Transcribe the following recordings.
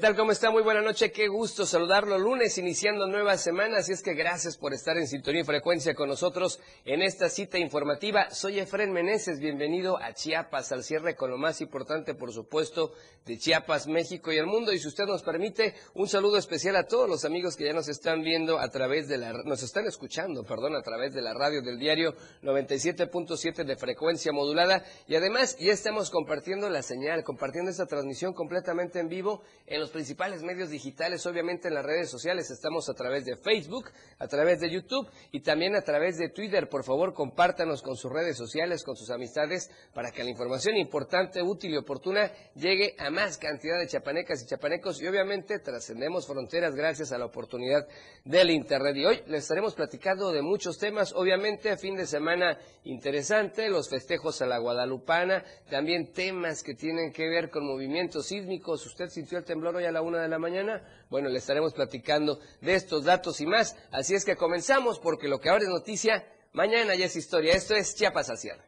tal? ¿Cómo está? Muy buena noche. Qué gusto saludarlo lunes, iniciando nueva semana. Así es que gracias por estar en sintonía y frecuencia con nosotros en esta cita informativa. Soy Efren Meneses. Bienvenido a Chiapas, al cierre con lo más importante, por supuesto, de Chiapas, México y el mundo. Y si usted nos permite, un saludo especial a todos los amigos que ya nos están viendo a través de la, nos están escuchando, perdón, a través de la radio del diario 97.7 de frecuencia modulada. Y además, ya estamos compartiendo la señal, compartiendo esta transmisión completamente en vivo en los principales medios digitales, obviamente en las redes sociales. Estamos a través de Facebook, a través de YouTube y también a través de Twitter. Por favor, compártanos con sus redes sociales, con sus amistades, para que la información importante, útil y oportuna llegue a más cantidad de chapanecas y chapanecos y obviamente trascendemos fronteras gracias a la oportunidad del Internet. Y hoy les estaremos platicando de muchos temas, obviamente fin de semana interesante, los festejos a la Guadalupana, también temas que tienen que ver con movimientos sísmicos. ¿Usted sintió el temblor? Hoy a la una de la mañana? Bueno, le estaremos platicando de estos datos y más. Así es que comenzamos porque lo que ahora es noticia, mañana ya es historia. Esto es Chiapas al cierre.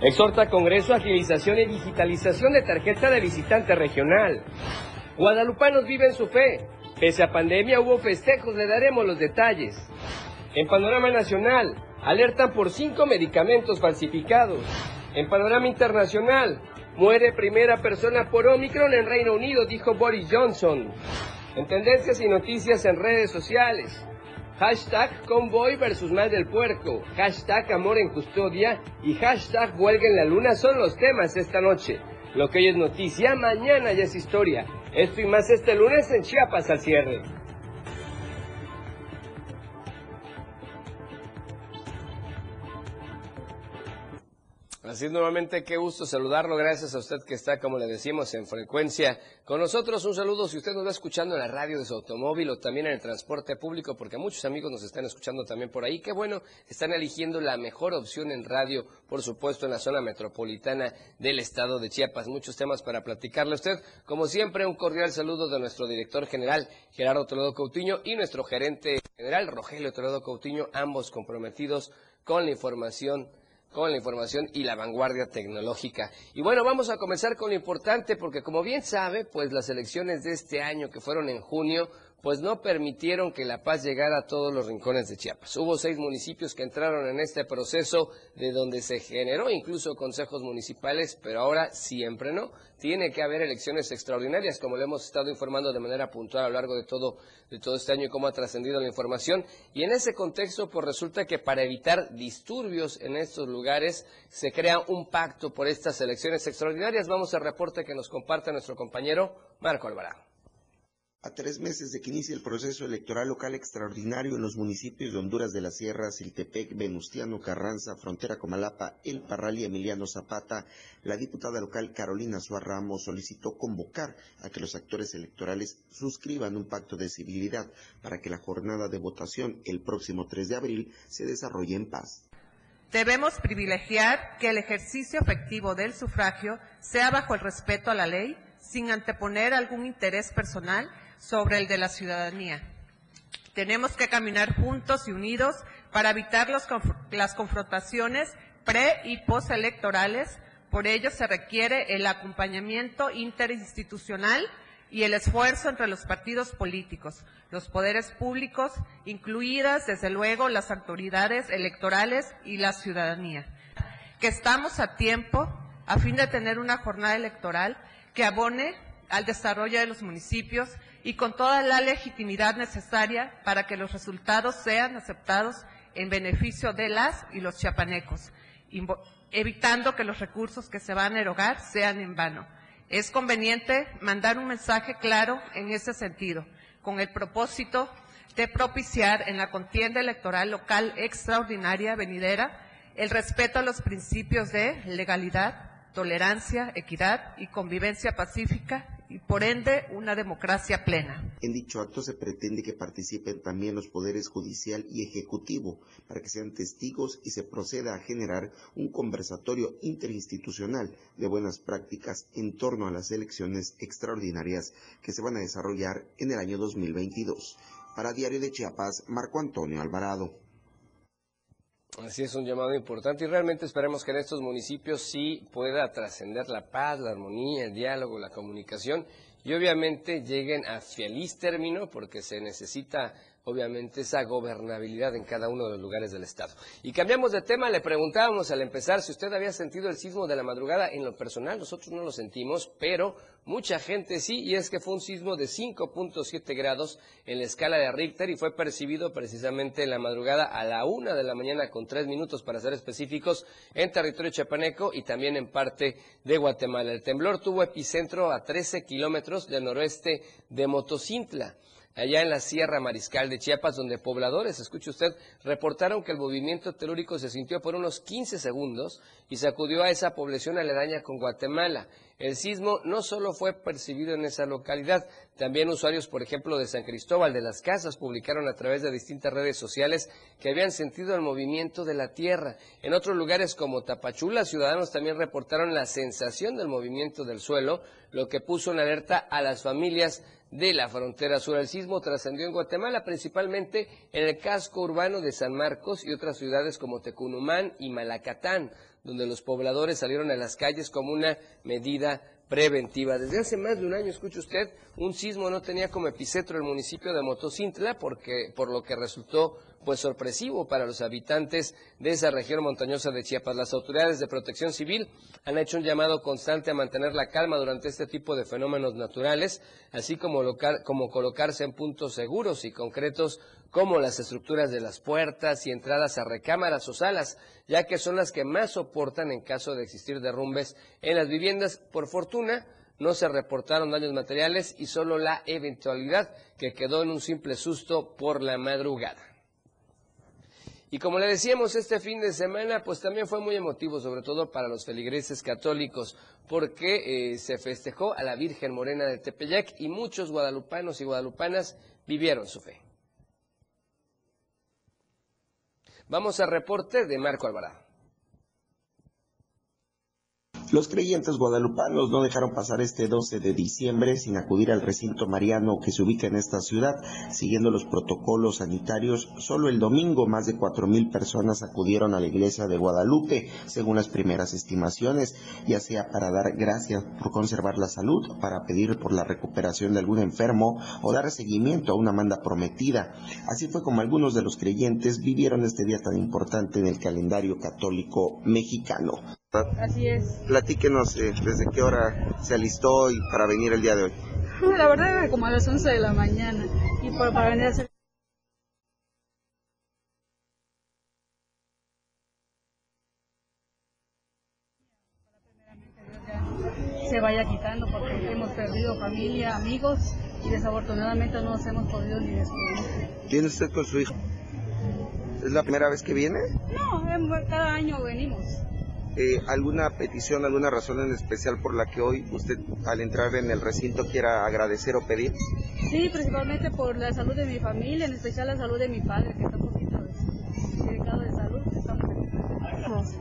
Exhorta Congreso agilización y digitalización de tarjeta de visitante regional. Guadalupanos viven su fe. Pese a pandemia hubo festejos, le daremos los detalles. En panorama nacional, alertan por cinco medicamentos falsificados. En panorama internacional, muere primera persona por Omicron en Reino Unido, dijo Boris Johnson. En tendencias y noticias en redes sociales, hashtag convoy versus mal del puerco, hashtag amor en custodia y hashtag huelga en la luna son los temas esta noche. Lo que hoy es noticia, mañana ya es historia. Esto y más este lunes en Chiapas al cierre. Así nuevamente, qué gusto saludarlo. Gracias a usted que está, como le decimos, en frecuencia con nosotros. Un saludo si usted nos va escuchando en la radio de su automóvil o también en el transporte público, porque muchos amigos nos están escuchando también por ahí. Qué bueno, están eligiendo la mejor opción en radio, por supuesto, en la zona metropolitana del estado de Chiapas. Muchos temas para platicarle a usted. Como siempre, un cordial saludo de nuestro director general, Gerardo Toledo Coutinho, y nuestro gerente general, Rogelio Toledo Coutinho, ambos comprometidos con la información con la información y la vanguardia tecnológica. Y bueno, vamos a comenzar con lo importante porque como bien sabe, pues las elecciones de este año que fueron en junio pues no permitieron que la paz llegara a todos los rincones de Chiapas. Hubo seis municipios que entraron en este proceso de donde se generó incluso consejos municipales, pero ahora siempre no. Tiene que haber elecciones extraordinarias, como le hemos estado informando de manera puntual a lo largo de todo, de todo este año y cómo ha trascendido la información. Y en ese contexto, pues resulta que para evitar disturbios en estos lugares, se crea un pacto por estas elecciones extraordinarias. Vamos al reporte que nos comparte nuestro compañero Marco Alvarado. A tres meses de que inicie el proceso electoral local extraordinario en los municipios de Honduras de la Sierra, Siltepec, Venustiano Carranza, Frontera Comalapa, El Parral y Emiliano Zapata, la diputada local Carolina Suárez Ramos solicitó convocar a que los actores electorales suscriban un pacto de civilidad para que la jornada de votación el próximo 3 de abril se desarrolle en paz. Debemos privilegiar que el ejercicio efectivo del sufragio sea bajo el respeto a la ley, sin anteponer algún interés personal sobre el de la ciudadanía. Tenemos que caminar juntos y unidos para evitar las confrontaciones pre y postelectorales. Por ello se requiere el acompañamiento interinstitucional y el esfuerzo entre los partidos políticos, los poderes públicos, incluidas desde luego las autoridades electorales y la ciudadanía. Que estamos a tiempo a fin de tener una jornada electoral que abone al desarrollo de los municipios y con toda la legitimidad necesaria para que los resultados sean aceptados en beneficio de las y los chiapanecos, evitando que los recursos que se van a erogar sean en vano. Es conveniente mandar un mensaje claro en ese sentido, con el propósito de propiciar en la contienda electoral local extraordinaria venidera el respeto a los principios de legalidad, tolerancia, equidad y convivencia pacífica y por ende una democracia plena. En dicho acto se pretende que participen también los poderes judicial y ejecutivo para que sean testigos y se proceda a generar un conversatorio interinstitucional de buenas prácticas en torno a las elecciones extraordinarias que se van a desarrollar en el año 2022. Para Diario de Chiapas, Marco Antonio Alvarado. Así es un llamado importante y realmente esperemos que en estos municipios sí pueda trascender la paz, la armonía, el diálogo, la comunicación y obviamente lleguen a feliz término porque se necesita obviamente esa gobernabilidad en cada uno de los lugares del Estado. Y cambiamos de tema, le preguntábamos al empezar si usted había sentido el sismo de la madrugada. En lo personal, nosotros no lo sentimos, pero mucha gente sí, y es que fue un sismo de 5.7 grados en la escala de Richter y fue percibido precisamente en la madrugada a la una de la mañana con tres minutos para ser específicos en territorio chapaneco y también en parte de Guatemala. El temblor tuvo epicentro a 13 kilómetros del noroeste de Motocintla allá en la Sierra Mariscal de Chiapas, donde pobladores, escuche usted, reportaron que el movimiento telúrico se sintió por unos 15 segundos y sacudió a esa población aledaña con Guatemala. El sismo no solo fue percibido en esa localidad, también usuarios, por ejemplo, de San Cristóbal de las Casas publicaron a través de distintas redes sociales que habían sentido el movimiento de la tierra. En otros lugares como Tapachula, ciudadanos también reportaron la sensación del movimiento del suelo, lo que puso en alerta a las familias de la frontera sur. El sismo trascendió en Guatemala, principalmente en el casco urbano de San Marcos y otras ciudades como Tecunumán y Malacatán donde los pobladores salieron a las calles como una medida preventiva. Desde hace más de un año, escuche usted, un sismo no tenía como epicentro el municipio de Motocintla, porque, por lo que resultó pues sorpresivo para los habitantes de esa región montañosa de Chiapas. Las autoridades de protección civil han hecho un llamado constante a mantener la calma durante este tipo de fenómenos naturales, así como, como colocarse en puntos seguros y concretos como las estructuras de las puertas y entradas a recámaras o salas, ya que son las que más soportan en caso de existir derrumbes en las viviendas. Por fortuna, no se reportaron daños materiales y solo la eventualidad que quedó en un simple susto por la madrugada. Y como le decíamos, este fin de semana pues también fue muy emotivo, sobre todo para los feligreses católicos, porque eh, se festejó a la Virgen Morena de Tepeyac y muchos guadalupanos y guadalupanas vivieron su fe. Vamos al reporte de Marco Alvarado. Los creyentes guadalupanos no dejaron pasar este 12 de diciembre sin acudir al recinto mariano que se ubica en esta ciudad, siguiendo los protocolos sanitarios. Solo el domingo más de cuatro mil personas acudieron a la iglesia de Guadalupe, según las primeras estimaciones, ya sea para dar gracias por conservar la salud, para pedir por la recuperación de algún enfermo o dar seguimiento a una manda prometida. Así fue como algunos de los creyentes vivieron este día tan importante en el calendario católico mexicano. Así es. Platíquenos eh, desde qué hora se alistó y para venir el día de hoy. La verdad era como a las 11 de la mañana y para venir a hacer se vaya quitando porque hemos perdido familia, amigos y desafortunadamente no nos hemos podido ni despedir. ¿Viene usted con su hijo? ¿Es la primera vez que viene? No, cada año venimos. Eh, alguna petición, alguna razón en especial por la que hoy usted al entrar en el recinto quiera agradecer o pedir? Sí, principalmente por la salud de mi familia, en especial la salud de mi padre, que está un poquito delicado de salud.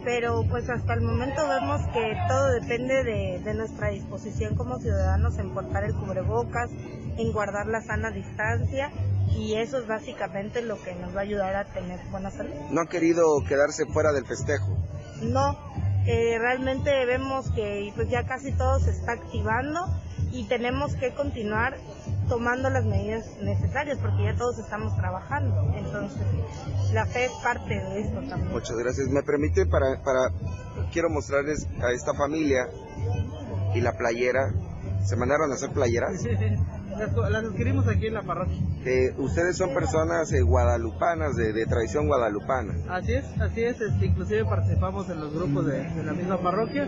Pero pues hasta el momento vemos que todo depende de, de nuestra disposición como ciudadanos en portar el cubrebocas, en guardar la sana distancia y eso es básicamente lo que nos va a ayudar a tener buena salud. ¿No han querido quedarse fuera del festejo? No, eh, realmente vemos que pues ya casi todo se está activando y tenemos que continuar tomando las medidas necesarias porque ya todos estamos trabajando. Entonces, la fe es parte de esto también. Muchas gracias. Me permite para, para quiero mostrarles a esta familia y la playera. ¿Se mandaron a hacer playeras? Las, adquirimos aquí en la parroquia. ustedes son personas eh, guadalupanas, de, tradición guadalupana. Así es, así es. Este, inclusive participamos en los grupos de, la misma parroquia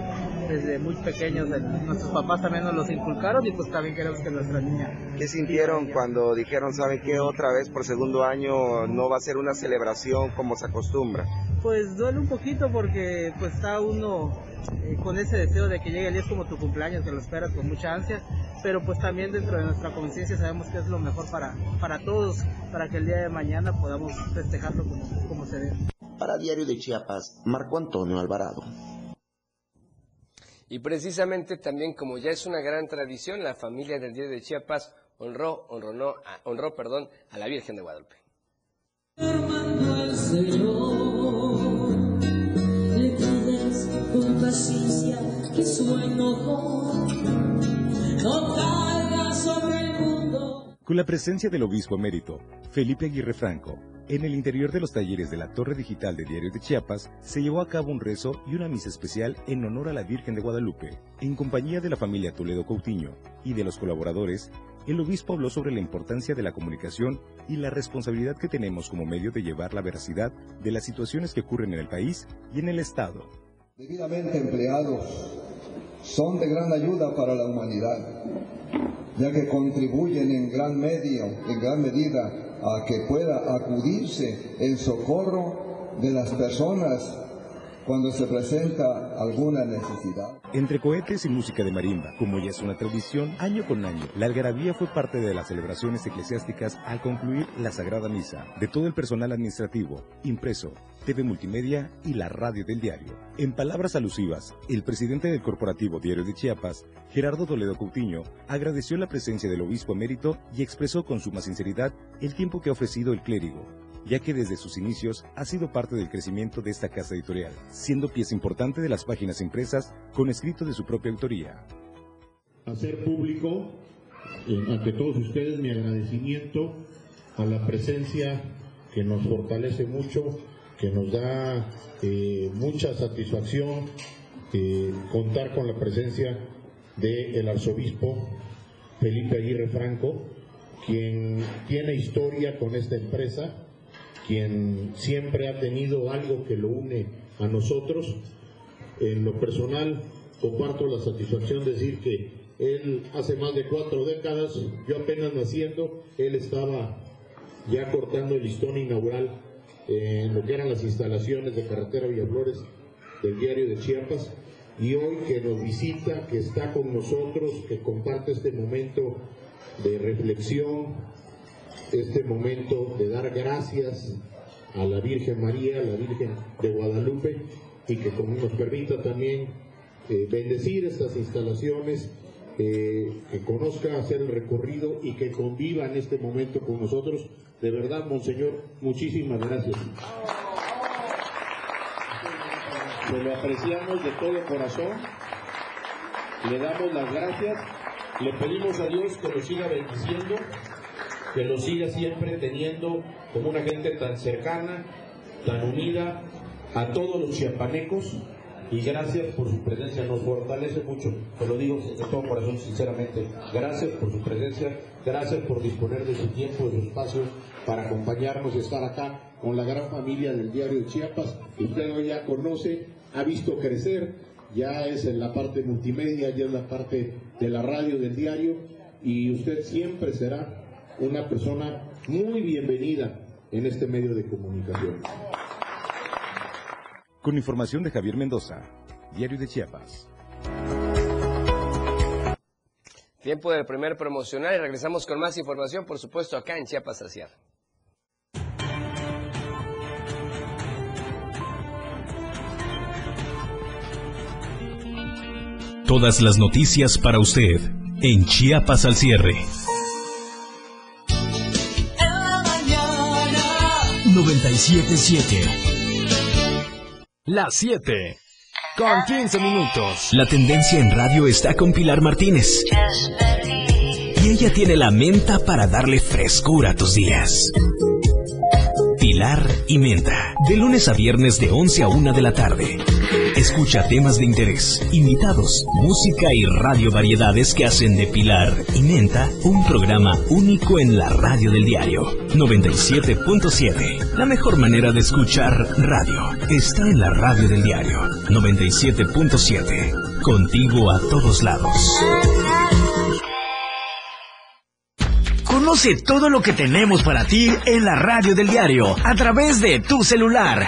desde muy pequeños. nuestros papás también nos los inculcaron y pues también queremos que nuestra niña. ¿Qué sintieron cuando dijeron, sabe qué, otra vez por segundo año no va a ser una celebración como se acostumbra? Pues duele un poquito porque pues está uno eh, con ese deseo de que llegue el día como tu cumpleaños, que lo esperas con mucha ansia, pero pues también dentro de nuestra conciencia sabemos que es lo mejor para, para todos, para que el día de mañana podamos festejarlo como, como se debe. Para Diario de Chiapas, Marco Antonio Alvarado. Y precisamente también como ya es una gran tradición, la familia del Diario de Chiapas honró, honró, no, honró perdón, a la Virgen de Guadalupe. Con la presencia del obispo emérito, Felipe Aguirre Franco, en el interior de los talleres de la Torre Digital de Diario de Chiapas, se llevó a cabo un rezo y una misa especial en honor a la Virgen de Guadalupe. En compañía de la familia Toledo Coutinho y de los colaboradores, el obispo habló sobre la importancia de la comunicación y la responsabilidad que tenemos como medio de llevar la veracidad de las situaciones que ocurren en el país y en el Estado. Debidamente empleados, son de gran ayuda para la humanidad, ya que contribuyen en gran medio, en gran medida a que pueda acudirse en socorro de las personas cuando se presenta alguna necesidad. Entre cohetes y música de marimba, como ya es una tradición, año con año, la algarabía fue parte de las celebraciones eclesiásticas al concluir la Sagrada Misa, de todo el personal administrativo, impreso, TV Multimedia y la radio del diario. En palabras alusivas, el presidente del corporativo Diario de Chiapas, Gerardo Toledo Coutinho, agradeció la presencia del obispo emérito y expresó con suma sinceridad el tiempo que ha ofrecido el clérigo, ya que desde sus inicios ha sido parte del crecimiento de esta casa editorial, siendo pieza importante de las páginas impresas con escrito de su propia autoría. Hacer público eh, ante todos ustedes mi agradecimiento a la presencia que nos fortalece mucho, que nos da eh, mucha satisfacción eh, contar con la presencia del arzobispo Felipe Aguirre Franco, quien tiene historia con esta empresa, quien siempre ha tenido algo que lo une a nosotros. En lo personal, comparto la satisfacción de decir que él hace más de cuatro décadas, yo apenas naciendo, él estaba ya cortando el listón inaugural en lo que eran las instalaciones de Carretera Villaflores del diario de Chiapas y hoy que nos visita, que está con nosotros, que comparte este momento de reflexión, este momento de dar gracias a la Virgen María, a la Virgen de Guadalupe, y que nos permita también eh, bendecir estas instalaciones, eh, que conozca hacer el recorrido y que conviva en este momento con nosotros. De verdad, Monseñor, muchísimas gracias. Se lo apreciamos de todo corazón, le damos las gracias, le pedimos a Dios que lo siga bendiciendo que lo siga siempre teniendo como una gente tan cercana, tan unida a todos los chiapanecos y gracias por su presencia, nos fortalece mucho, te lo digo de todo corazón sinceramente, gracias por su presencia, gracias por disponer de su tiempo, de su espacio para acompañarnos y estar acá con la gran familia del diario Chiapas, usted hoy ya conoce, ha visto crecer, ya es en la parte multimedia, ya es la parte de la radio del diario y usted siempre será una persona muy bienvenida en este medio de comunicación. Con información de Javier Mendoza, Diario de Chiapas. Tiempo del primer promocional y regresamos con más información, por supuesto, acá en Chiapas al Todas las noticias para usted en Chiapas al cierre. 977. Las 7. Con 15 minutos. La tendencia en radio está con Pilar Martínez. Y ella tiene la menta para darle frescura a tus días. Pilar y Menta. De lunes a viernes de 11 a 1 de la tarde. Escucha temas de interés, invitados, música y radio variedades que hacen de Pilar y Menta un programa único en la radio del diario 97.7. La mejor manera de escuchar radio está en la radio del diario 97.7. Contigo a todos lados. Conoce todo lo que tenemos para ti en la radio del diario a través de tu celular.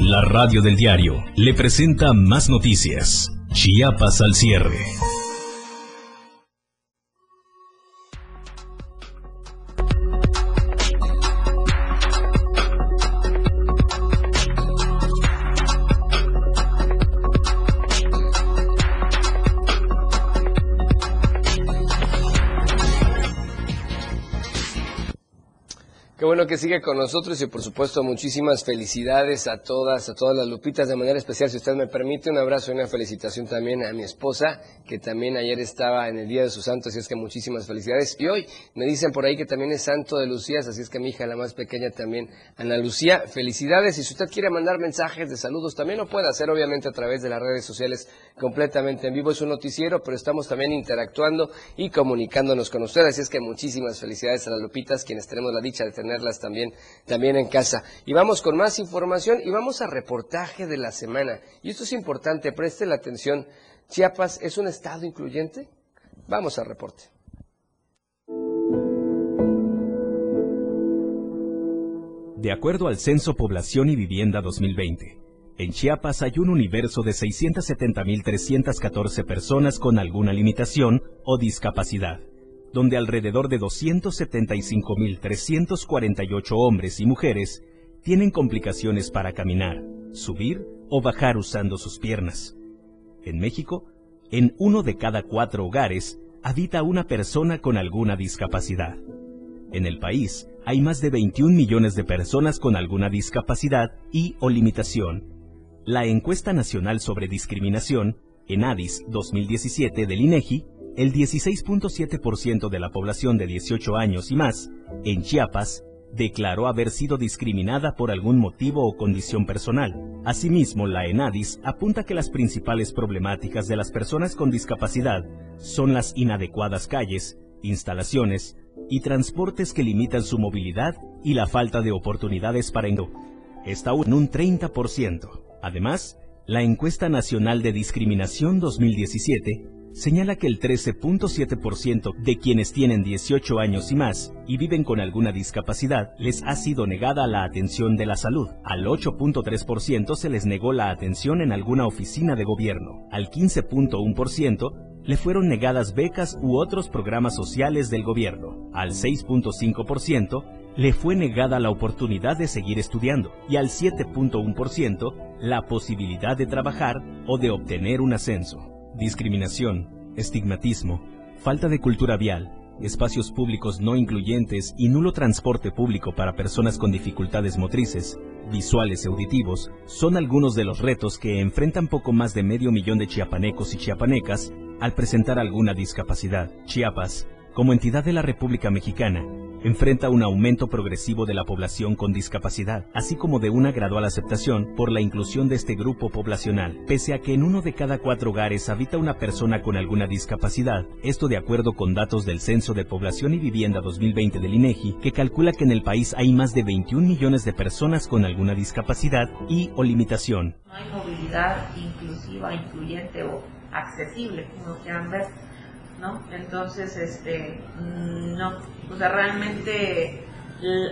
La radio del diario le presenta más noticias. Chiapas al cierre. Bueno que sigue con nosotros y por supuesto muchísimas felicidades a todas, a todas las lupitas de manera especial, si usted me permite, un abrazo y una felicitación también a mi esposa, que también ayer estaba en el Día de sus Santos, así es que muchísimas felicidades. Y hoy me dicen por ahí que también es Santo de Lucías, así es que mi hija, la más pequeña también, Ana Lucía, felicidades. Y si usted quiere mandar mensajes de saludos, también lo puede hacer obviamente a través de las redes sociales completamente en vivo. Es un noticiero, pero estamos también interactuando y comunicándonos con ustedes, así es que muchísimas felicidades a las lupitas, quienes tenemos la dicha de tener también, también en casa. Y vamos con más información y vamos a reportaje de la semana. Y esto es importante, preste la atención. ¿Chiapas es un estado incluyente? Vamos al reporte. De acuerdo al Censo Población y Vivienda 2020, en Chiapas hay un universo de 670.314 personas con alguna limitación o discapacidad donde alrededor de 275.348 hombres y mujeres tienen complicaciones para caminar, subir o bajar usando sus piernas. En México, en uno de cada cuatro hogares habita una persona con alguna discapacidad. En el país hay más de 21 millones de personas con alguna discapacidad y o limitación. La encuesta nacional sobre discriminación, ENADIS 2017 del INEGI, el 16.7% de la población de 18 años y más en Chiapas declaró haber sido discriminada por algún motivo o condición personal. Asimismo, la ENADIS apunta que las principales problemáticas de las personas con discapacidad son las inadecuadas calles, instalaciones y transportes que limitan su movilidad y la falta de oportunidades para en está en un 30%. Además, la encuesta nacional de discriminación 2017 señala que el 13.7% de quienes tienen 18 años y más y viven con alguna discapacidad les ha sido negada la atención de la salud. Al 8.3% se les negó la atención en alguna oficina de gobierno. Al 15.1% le fueron negadas becas u otros programas sociales del gobierno. Al 6.5% le fue negada la oportunidad de seguir estudiando y al 7.1% la posibilidad de trabajar o de obtener un ascenso discriminación, estigmatismo, falta de cultura vial, espacios públicos no incluyentes y nulo transporte público para personas con dificultades motrices, visuales y auditivos son algunos de los retos que enfrentan poco más de medio millón de chiapanecos y chiapanecas al presentar alguna discapacidad. Chiapas, como entidad de la República Mexicana, enfrenta un aumento progresivo de la población con discapacidad, así como de una gradual aceptación por la inclusión de este grupo poblacional, pese a que en uno de cada cuatro hogares habita una persona con alguna discapacidad, esto de acuerdo con datos del Censo de Población y Vivienda 2020 del INEGI, que calcula que en el país hay más de 21 millones de personas con alguna discapacidad y o limitación. No hay movilidad inclusiva, incluyente o accesible, como ¿no? Entonces, este, mm, no, o sea, realmente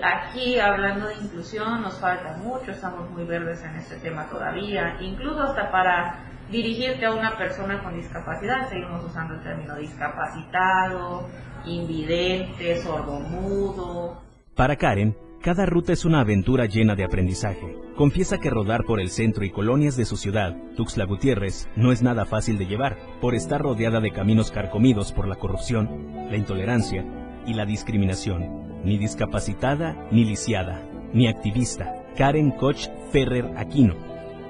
aquí hablando de inclusión nos falta mucho, estamos muy verdes en este tema todavía, incluso hasta para dirigirte a una persona con discapacidad, seguimos usando el término discapacitado, invidente, sordomudo. Para Karen, cada ruta es una aventura llena de aprendizaje. Confiesa que rodar por el centro y colonias de su ciudad, Tuxtla Gutiérrez, no es nada fácil de llevar, por estar rodeada de caminos carcomidos por la corrupción, la intolerancia y la discriminación. Ni discapacitada, ni lisiada, ni activista. Karen Koch Ferrer Aquino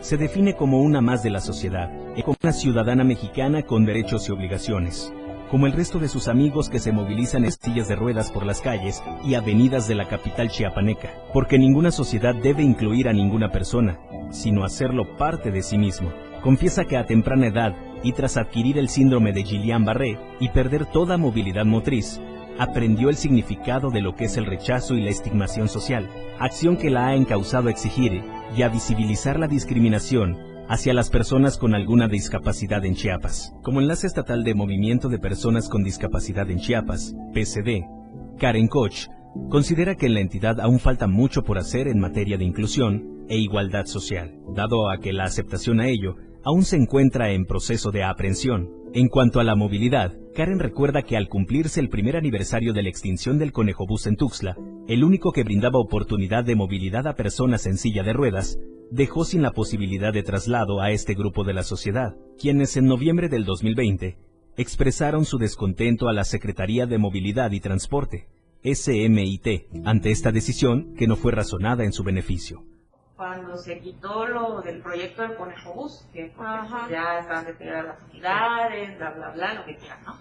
se define como una más de la sociedad, como una ciudadana mexicana con derechos y obligaciones como el resto de sus amigos que se movilizan en sillas de ruedas por las calles y avenidas de la capital chiapaneca, porque ninguna sociedad debe incluir a ninguna persona, sino hacerlo parte de sí mismo. Confiesa que a temprana edad y tras adquirir el síndrome de Guillain-Barré y perder toda movilidad motriz, aprendió el significado de lo que es el rechazo y la estigmación social, acción que la ha encausado a exigir y a visibilizar la discriminación hacia las personas con alguna discapacidad en Chiapas. Como enlace estatal de Movimiento de Personas con Discapacidad en Chiapas, PCD, Karen Koch, considera que en la entidad aún falta mucho por hacer en materia de inclusión e igualdad social, dado a que la aceptación a ello aún se encuentra en proceso de aprehensión. En cuanto a la movilidad, Karen recuerda que al cumplirse el primer aniversario de la extinción del conejo bus en Tuxtla, el único que brindaba oportunidad de movilidad a personas en silla de ruedas, dejó sin la posibilidad de traslado a este grupo de la sociedad, quienes en noviembre del 2020 expresaron su descontento a la Secretaría de Movilidad y Transporte, SMIT, ante esta decisión que no fue razonada en su beneficio. Cuando se quitó lo del proyecto del Conejo Bus, que ya estaban detenidas las unidades, bla, bla, bla, lo que quieran, ¿no?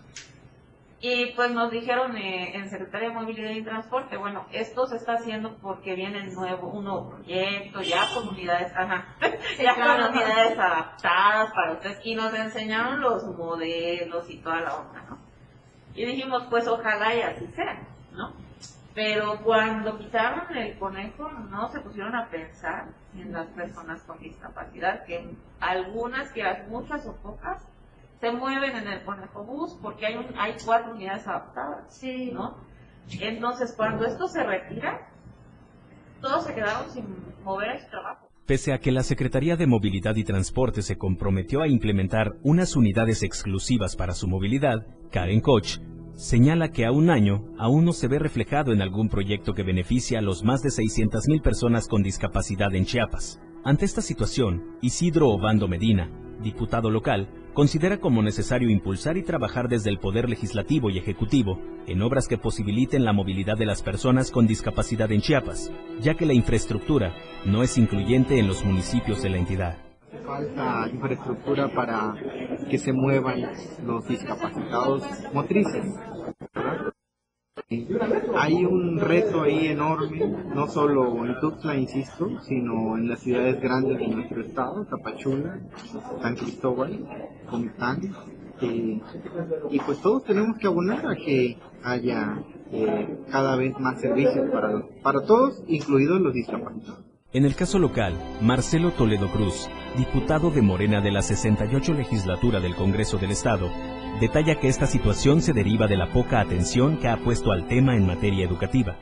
Y pues nos dijeron eh, en Secretaría de Movilidad y Transporte, bueno, esto se está haciendo porque viene nuevo, un nuevo proyecto, ya con unidades, ajá, ya con unidades adaptadas para ustedes, y nos enseñaron los modelos y toda la onda, ¿no? Y dijimos, pues ojalá y así sea. Pero cuando quitaron el conejo, no se pusieron a pensar en las personas con discapacidad, que algunas, que muchas o pocas, se mueven en el conejo bus porque hay, un, hay cuatro unidades adaptadas, sí. ¿no? Entonces, cuando esto se retira, todos se quedaron sin mover su trabajo. Pese a que la Secretaría de Movilidad y Transporte se comprometió a implementar unas unidades exclusivas para su movilidad, Karen Koch señala que a un año aún no se ve reflejado en algún proyecto que beneficie a los más de 600.000 personas con discapacidad en Chiapas. Ante esta situación, Isidro Obando Medina, diputado local, considera como necesario impulsar y trabajar desde el Poder Legislativo y Ejecutivo en obras que posibiliten la movilidad de las personas con discapacidad en Chiapas, ya que la infraestructura no es incluyente en los municipios de la entidad. Falta infraestructura para que se muevan los discapacitados motrices. Hay un reto ahí enorme, no solo en Tuxtla, insisto, sino en las ciudades grandes de nuestro estado, Tapachula, San Cristóbal, Comitán, eh, y pues todos tenemos que abonar a que haya eh, cada vez más servicios para, para todos, incluidos los discapacitados. En el caso local, Marcelo Toledo Cruz, diputado de Morena de la 68 legislatura del Congreso del Estado, detalla que esta situación se deriva de la poca atención que ha puesto al tema en materia educativa.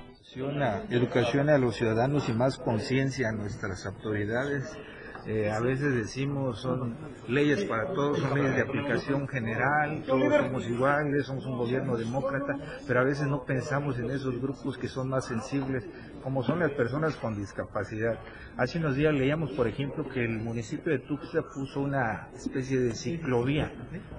Educación a los ciudadanos y más conciencia a nuestras autoridades. Eh, a veces decimos son leyes para todos, son leyes de aplicación general, todos somos iguales, somos un gobierno demócrata, pero a veces no pensamos en esos grupos que son más sensibles, como son las personas con discapacidad. Hace unos días leíamos, por ejemplo, que el municipio de Tuxtla puso una especie de ciclovía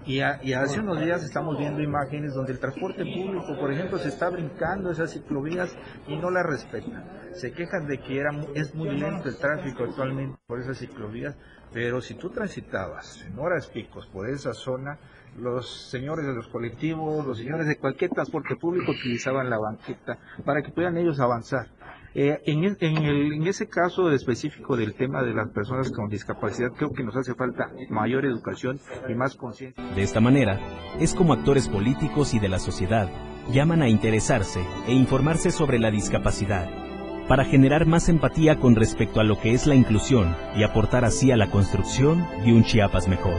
y, hace unos días estamos viendo imágenes donde el transporte público, por ejemplo, se está brincando esas ciclovías y no la respetan. Se quejan de que era, es muy lento el tráfico actualmente por esas ciclovías pero si tú transitabas en horas picos por esa zona, los señores de los colectivos, los señores de cualquier transporte público utilizaban la banqueta para que puedan ellos avanzar. Eh, en, en, ese caso específico del tema de las personas con discapacidad, creo que nos hace falta mayor educación y más conciencia. De esta manera, es como actores políticos y de la sociedad llaman a interesarse e informarse sobre la discapacidad, para generar más empatía con respecto a lo que es la inclusión y aportar así a la construcción de un Chiapas mejor.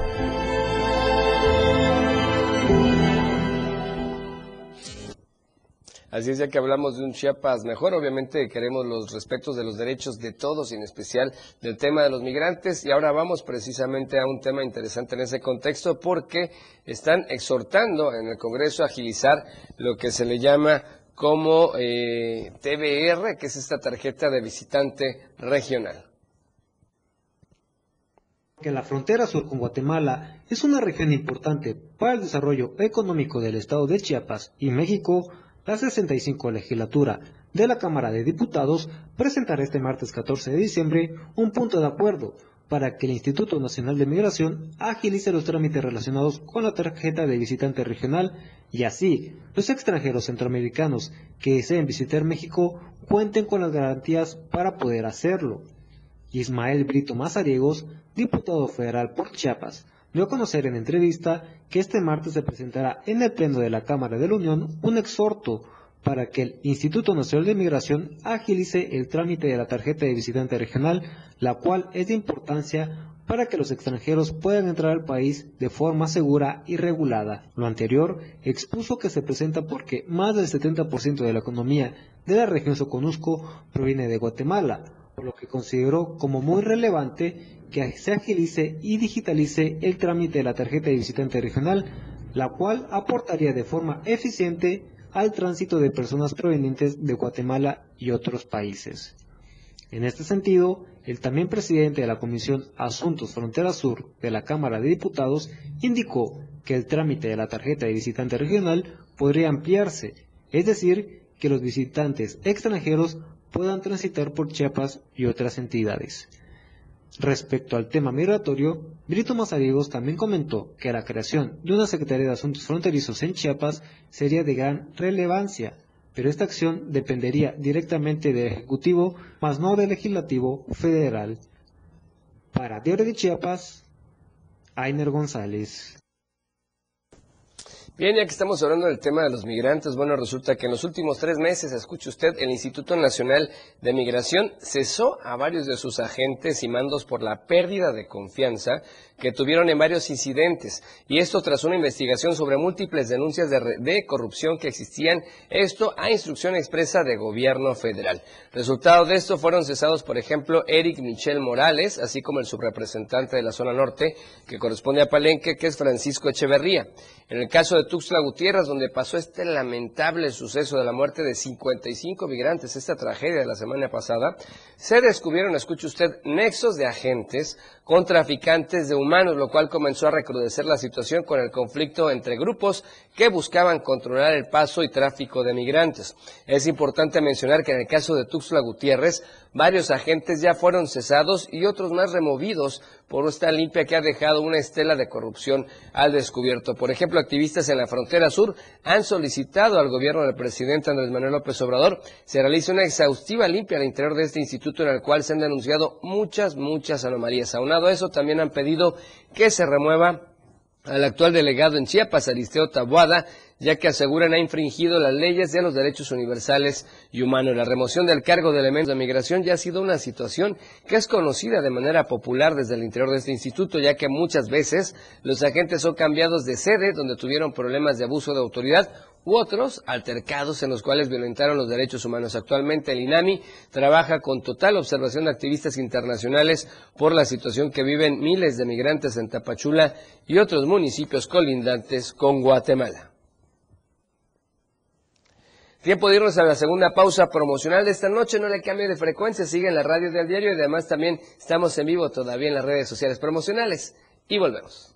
Así es, ya que hablamos de un Chiapas mejor, obviamente queremos los respetos de los derechos de todos en especial del tema de los migrantes. Y ahora vamos precisamente a un tema interesante en ese contexto porque están exhortando en el Congreso a agilizar lo que se le llama como eh, TBR, que es esta tarjeta de visitante regional. Que la frontera sur con Guatemala es una región importante para el desarrollo económico del estado de Chiapas y México, la 65 legislatura de la Cámara de Diputados presentará este martes 14 de diciembre un punto de acuerdo para que el Instituto Nacional de Migración agilice los trámites relacionados con la tarjeta de visitante regional y así los extranjeros centroamericanos que deseen visitar México cuenten con las garantías para poder hacerlo. Ismael Brito Mazariegos, diputado federal por Chiapas, dio a conocer en entrevista que este martes se presentará en el Pleno de la Cámara de la Unión un exhorto para que el Instituto Nacional de Migración agilice el trámite de la tarjeta de visitante regional, la cual es de importancia para que los extranjeros puedan entrar al país de forma segura y regulada. Lo anterior expuso que se presenta porque más del 70% de la economía de la región Soconusco proviene de Guatemala, por lo que consideró como muy relevante que se agilice y digitalice el trámite de la tarjeta de visitante regional, la cual aportaría de forma eficiente al tránsito de personas provenientes de Guatemala y otros países. En este sentido, el también presidente de la Comisión Asuntos Frontera Sur de la Cámara de Diputados indicó que el trámite de la tarjeta de visitante regional podría ampliarse, es decir, que los visitantes extranjeros puedan transitar por Chiapas y otras entidades. Respecto al tema migratorio, Brito Mazariegos también comentó que la creación de una Secretaría de Asuntos Fronterizos en Chiapas sería de gran relevancia, pero esta acción dependería directamente del Ejecutivo, más no del Legislativo Federal. Para Diario de Chiapas, Ainer González. Bien, ya que estamos hablando del tema de los migrantes, bueno, resulta que en los últimos tres meses, escuche usted, el Instituto Nacional de Migración cesó a varios de sus agentes y mandos por la pérdida de confianza que tuvieron en varios incidentes. Y esto tras una investigación sobre múltiples denuncias de, corrupción que existían, esto a instrucción expresa de gobierno federal. Resultado de esto fueron cesados, por ejemplo, Eric Michel Morales, así como el subrepresentante de la zona norte, que corresponde a Palenque, que es Francisco Echeverría. En el caso de Tuxtla Gutiérrez, donde pasó este lamentable suceso de la muerte de 55 migrantes, esta tragedia de la semana pasada, se descubrieron, escuche usted, nexos de agentes con traficantes de humanos, lo cual comenzó a recrudecer la situación con el conflicto entre grupos que buscaban controlar el paso y tráfico de migrantes. Es importante mencionar que en el caso de Tuxtla Gutiérrez, varios agentes ya fueron cesados y otros más removidos por esta limpia que ha dejado una estela de corrupción al descubierto. Por ejemplo, activistas en la frontera sur han solicitado al gobierno del presidente Andrés Manuel López Obrador se realice una exhaustiva limpia al interior de este instituto en el cual se han denunciado muchas, muchas anomalías. Aunado a eso, también han pedido que se remueva al actual delegado en Chiapas, Aristeo Tabuada, ya que aseguran ha infringido las leyes de los derechos universales y humanos. La remoción del cargo de elementos de migración ya ha sido una situación que es conocida de manera popular desde el interior de este instituto, ya que muchas veces los agentes son cambiados de sede donde tuvieron problemas de abuso de autoridad u otros altercados en los cuales violentaron los derechos humanos. Actualmente el INAMI trabaja con total observación de activistas internacionales por la situación que viven miles de migrantes en Tapachula y otros municipios colindantes con Guatemala. Tiempo de irnos a la segunda pausa promocional de esta noche. No le cambie de frecuencia, sigue en la radio del diario y además también estamos en vivo todavía en las redes sociales promocionales. Y volvemos.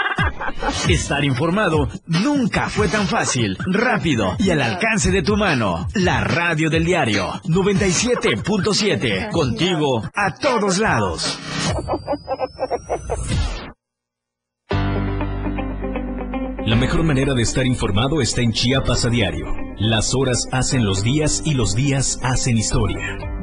Estar informado nunca fue tan fácil, rápido y al alcance de tu mano. La radio del diario 97.7. Contigo a todos lados. La mejor manera de estar informado está en Chiapas a diario. Las horas hacen los días y los días hacen historia.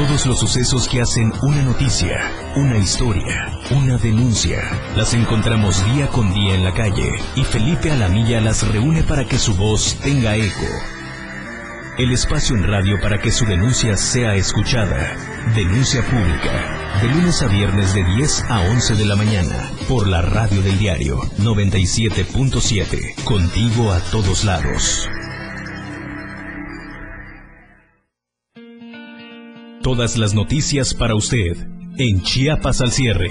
Todos los sucesos que hacen una noticia, una historia, una denuncia, las encontramos día con día en la calle y Felipe Alamilla las reúne para que su voz tenga eco. El espacio en radio para que su denuncia sea escuchada. Denuncia pública. De lunes a viernes de 10 a 11 de la mañana. Por la radio del diario 97.7. Contigo a todos lados. Todas las noticias para usted en Chiapas al cierre.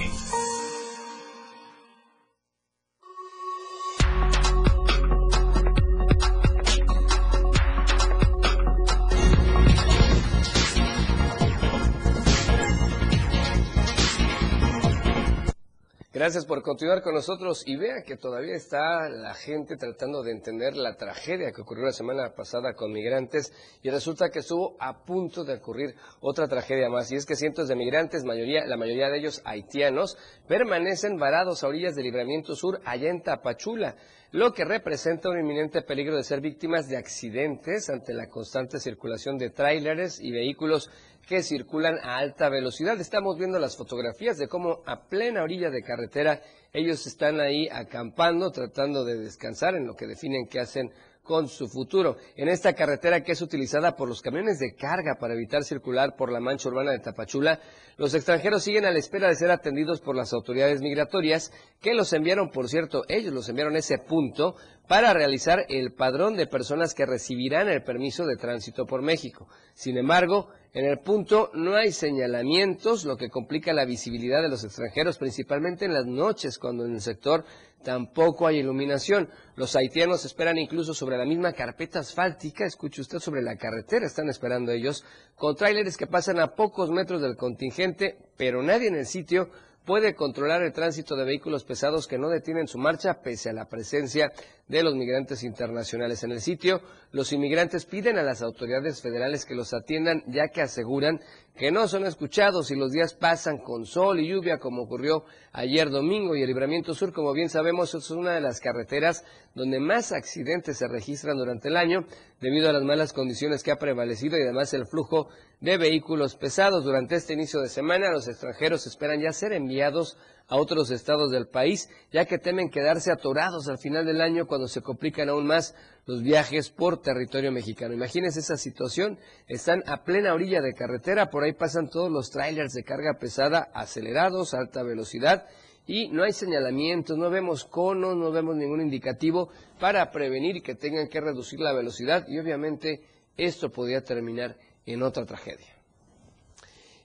Gracias por continuar con nosotros y vea que todavía está la gente tratando de entender la tragedia que ocurrió la semana pasada con migrantes y resulta que estuvo a punto de ocurrir otra tragedia más. Y es que cientos de migrantes, mayoría, la mayoría de ellos haitianos, permanecen varados a orillas del libramiento sur allá en Tapachula lo que representa un inminente peligro de ser víctimas de accidentes ante la constante circulación de tráileres y vehículos que circulan a alta velocidad. Estamos viendo las fotografías de cómo a plena orilla de carretera ellos están ahí acampando, tratando de descansar en lo que definen que hacen con su futuro. En esta carretera que es utilizada por los camiones de carga para evitar circular por la mancha urbana de Tapachula, los extranjeros siguen a la espera de ser atendidos por las autoridades migratorias que los enviaron, por cierto, ellos los enviaron a ese punto para realizar el padrón de personas que recibirán el permiso de tránsito por México. Sin embargo, en el punto no hay señalamientos, lo que complica la visibilidad de los extranjeros, principalmente en las noches, cuando en el sector tampoco hay iluminación. Los haitianos esperan incluso sobre la misma carpeta asfáltica, escuche usted, sobre la carretera, están esperando ellos, con tráileres que pasan a pocos metros del contingente, pero nadie en el sitio puede controlar el tránsito de vehículos pesados que no detienen su marcha pese a la presencia de los migrantes internacionales en el sitio. Los inmigrantes piden a las autoridades federales que los atiendan ya que aseguran que no son escuchados y los días pasan con sol y lluvia como ocurrió ayer domingo y el Libramiento Sur, como bien sabemos, es una de las carreteras donde más accidentes se registran durante el año debido a las malas condiciones que ha prevalecido y además el flujo de vehículos pesados. Durante este inicio de semana los extranjeros esperan ya ser enviados a otros estados del país, ya que temen quedarse atorados al final del año cuando se complican aún más los viajes por territorio mexicano. Imagínense esa situación, están a plena orilla de carretera, por ahí pasan todos los trailers de carga pesada acelerados, a alta velocidad, y no hay señalamientos, no vemos conos, no vemos ningún indicativo para prevenir que tengan que reducir la velocidad y obviamente esto podría terminar en otra tragedia.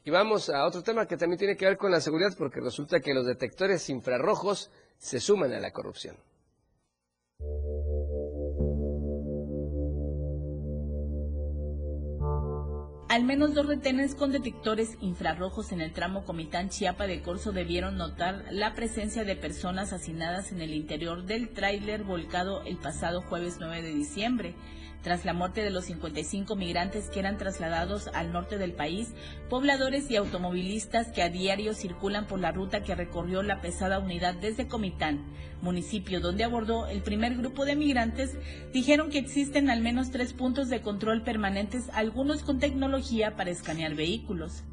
Y vamos a otro tema que también tiene que ver con la seguridad porque resulta que los detectores infrarrojos se suman a la corrupción. Al menos dos retenes con detectores infrarrojos en el tramo Comitán Chiapa de Corso debieron notar la presencia de personas hacinadas en el interior del tráiler volcado el pasado jueves 9 de diciembre. Tras la muerte de los 55 migrantes que eran trasladados al norte del país, pobladores y automovilistas que a diario circulan por la ruta que recorrió la pesada unidad desde Comitán, municipio donde abordó el primer grupo de migrantes, dijeron que existen al menos tres puntos de control permanentes, algunos con tecnología para escanear vehículos.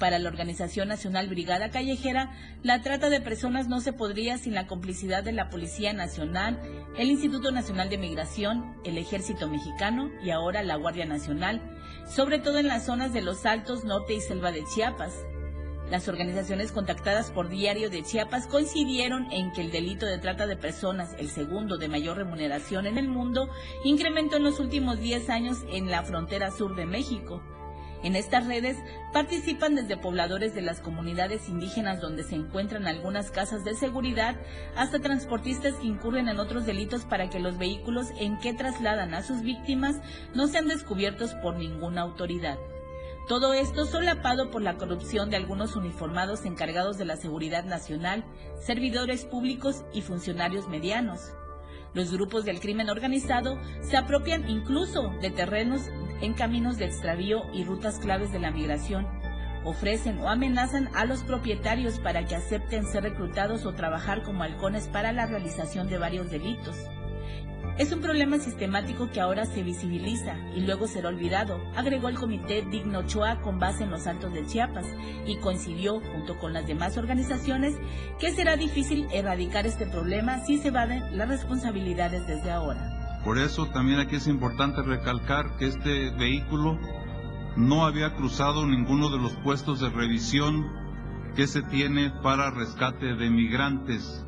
Para la Organización Nacional Brigada Callejera, la trata de personas no se podría sin la complicidad de la Policía Nacional, el Instituto Nacional de Migración, el Ejército Mexicano y ahora la Guardia Nacional, sobre todo en las zonas de los Altos, Norte y Selva de Chiapas. Las organizaciones contactadas por Diario de Chiapas coincidieron en que el delito de trata de personas, el segundo de mayor remuneración en el mundo, incrementó en los últimos 10 años en la frontera sur de México. En estas redes participan desde pobladores de las comunidades indígenas donde se encuentran algunas casas de seguridad hasta transportistas que incurren en otros delitos para que los vehículos en que trasladan a sus víctimas no sean descubiertos por ninguna autoridad. Todo esto solapado por la corrupción de algunos uniformados encargados de la seguridad nacional, servidores públicos y funcionarios medianos. Los grupos del crimen organizado se apropian incluso de terrenos en caminos de extravío y rutas claves de la migración. Ofrecen o amenazan a los propietarios para que acepten ser reclutados o trabajar como halcones para la realización de varios delitos. Es un problema sistemático que ahora se visibiliza y luego será olvidado, agregó el comité Digno Ochoa con base en los Altos de Chiapas y coincidió, junto con las demás organizaciones, que será difícil erradicar este problema si se evaden las responsabilidades desde ahora. Por eso también aquí es importante recalcar que este vehículo no había cruzado ninguno de los puestos de revisión que se tiene para rescate de migrantes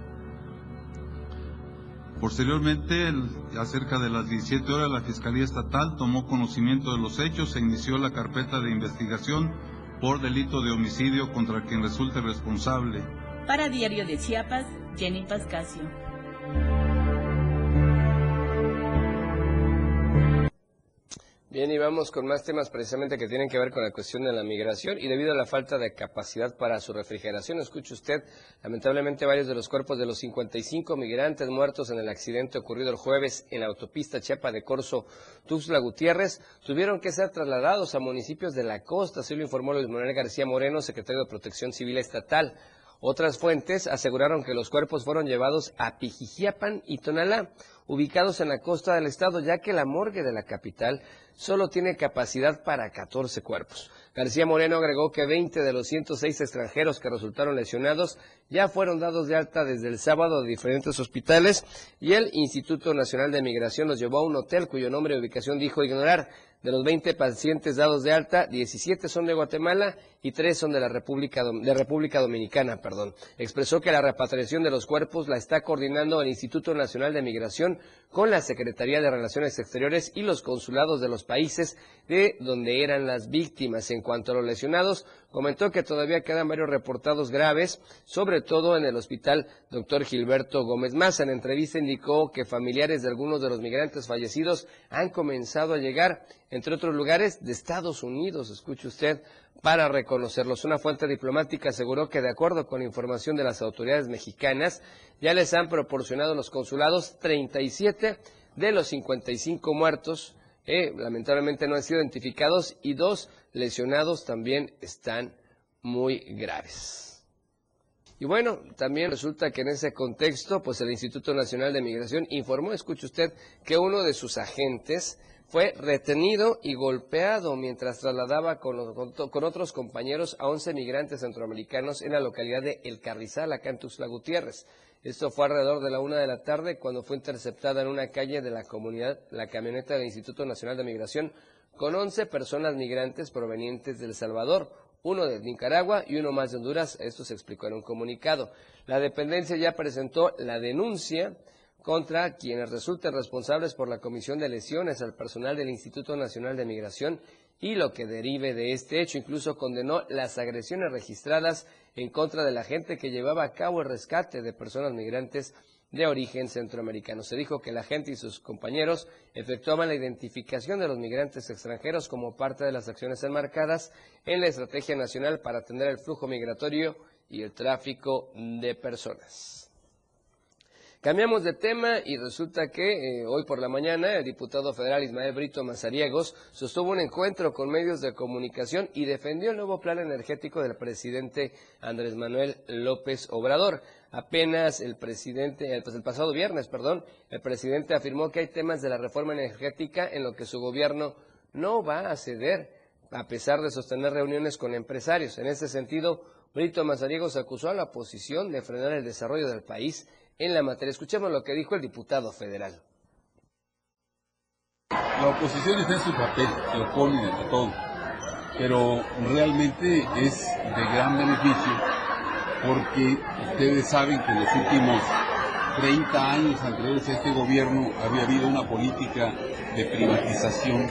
Posteriormente, acerca de las 17 horas, la Fiscalía Estatal tomó conocimiento de los hechos e inició la carpeta de investigación por delito de homicidio contra quien resulte responsable. Para Diario de Chiapas, Jenny Pascasio. Bien, y vamos con más temas precisamente que tienen que ver con la cuestión de la migración y debido a la falta de capacidad para su refrigeración, escuche usted, lamentablemente varios de los cuerpos de los 55 migrantes muertos en el accidente ocurrido el jueves en la autopista Chiapa de Corso, Tuxtla Gutiérrez, tuvieron que ser trasladados a municipios de la costa, así lo informó Luis Manuel García Moreno, secretario de Protección Civil Estatal. Otras fuentes aseguraron que los cuerpos fueron llevados a Pijijiapan y Tonalá, ubicados en la costa del estado, ya que la morgue de la capital solo tiene capacidad para 14 cuerpos. García Moreno agregó que 20 de los 106 extranjeros que resultaron lesionados ya fueron dados de alta desde el sábado de diferentes hospitales y el Instituto Nacional de Migración los llevó a un hotel cuyo nombre y ubicación dijo ignorar. De los 20 pacientes dados de alta, 17 son de Guatemala y 3 son de la República, de República Dominicana. Perdón. Expresó que la repatriación de los cuerpos la está coordinando el Instituto Nacional de Migración con la Secretaría de Relaciones Exteriores y los consulados de los países de donde eran las víctimas. En cuanto a los lesionados, comentó que todavía quedan varios reportados graves, sobre todo en el hospital Dr. Gilberto Gómez Maza. En entrevista indicó que familiares de algunos de los migrantes fallecidos han comenzado a llegar, entre otros lugares, de Estados Unidos, escuche usted, para reconocerlos. Una fuente diplomática aseguró que, de acuerdo con información de las autoridades mexicanas, ya les han proporcionado los consulados 37 de los 55 muertos eh, lamentablemente no han sido identificados y dos lesionados también están muy graves. Y bueno, también resulta que en ese contexto, pues el Instituto Nacional de Migración informó, escuche usted, que uno de sus agentes fue retenido y golpeado mientras trasladaba con, con, otros compañeros a 11 migrantes centroamericanos en la localidad de El Carrizal, acá en Tuxtla Gutiérrez. Esto fue alrededor de la una de la tarde cuando fue interceptada en una calle de la comunidad la camioneta del Instituto Nacional de Migración con 11 personas migrantes provenientes de El Salvador, uno de Nicaragua y uno más de Honduras. Esto se explicó en un comunicado. La dependencia ya presentó la denuncia contra quienes resulten responsables por la comisión de lesiones al personal del Instituto Nacional de Migración y lo que derive de este hecho. Incluso condenó las agresiones registradas en contra de la gente que llevaba a cabo el rescate de personas migrantes de origen centroamericano. Se dijo que la gente y sus compañeros efectuaban la identificación de los migrantes extranjeros como parte de las acciones enmarcadas en la Estrategia Nacional para atender el flujo migratorio y el tráfico de personas. Cambiamos de tema y resulta que eh, hoy por la mañana el diputado federal Ismael Brito Mazariegos sostuvo un encuentro con medios de comunicación y defendió el nuevo plan energético del presidente Andrés Manuel López Obrador. Apenas el presidente, pues el pasado viernes, perdón, el presidente afirmó que hay temas de la reforma energética en lo que su gobierno no va a ceder, a pesar de sostener reuniones con empresarios. En ese sentido, Brito Mazariegos acusó a la oposición de frenar el desarrollo del país en la materia. Escuchemos lo que dijo el diputado federal. La oposición está en su papel, se opone a todo, pero realmente es de gran beneficio porque ustedes saben que en los últimos 30 años anteriores a este gobierno había habido una política de privatización.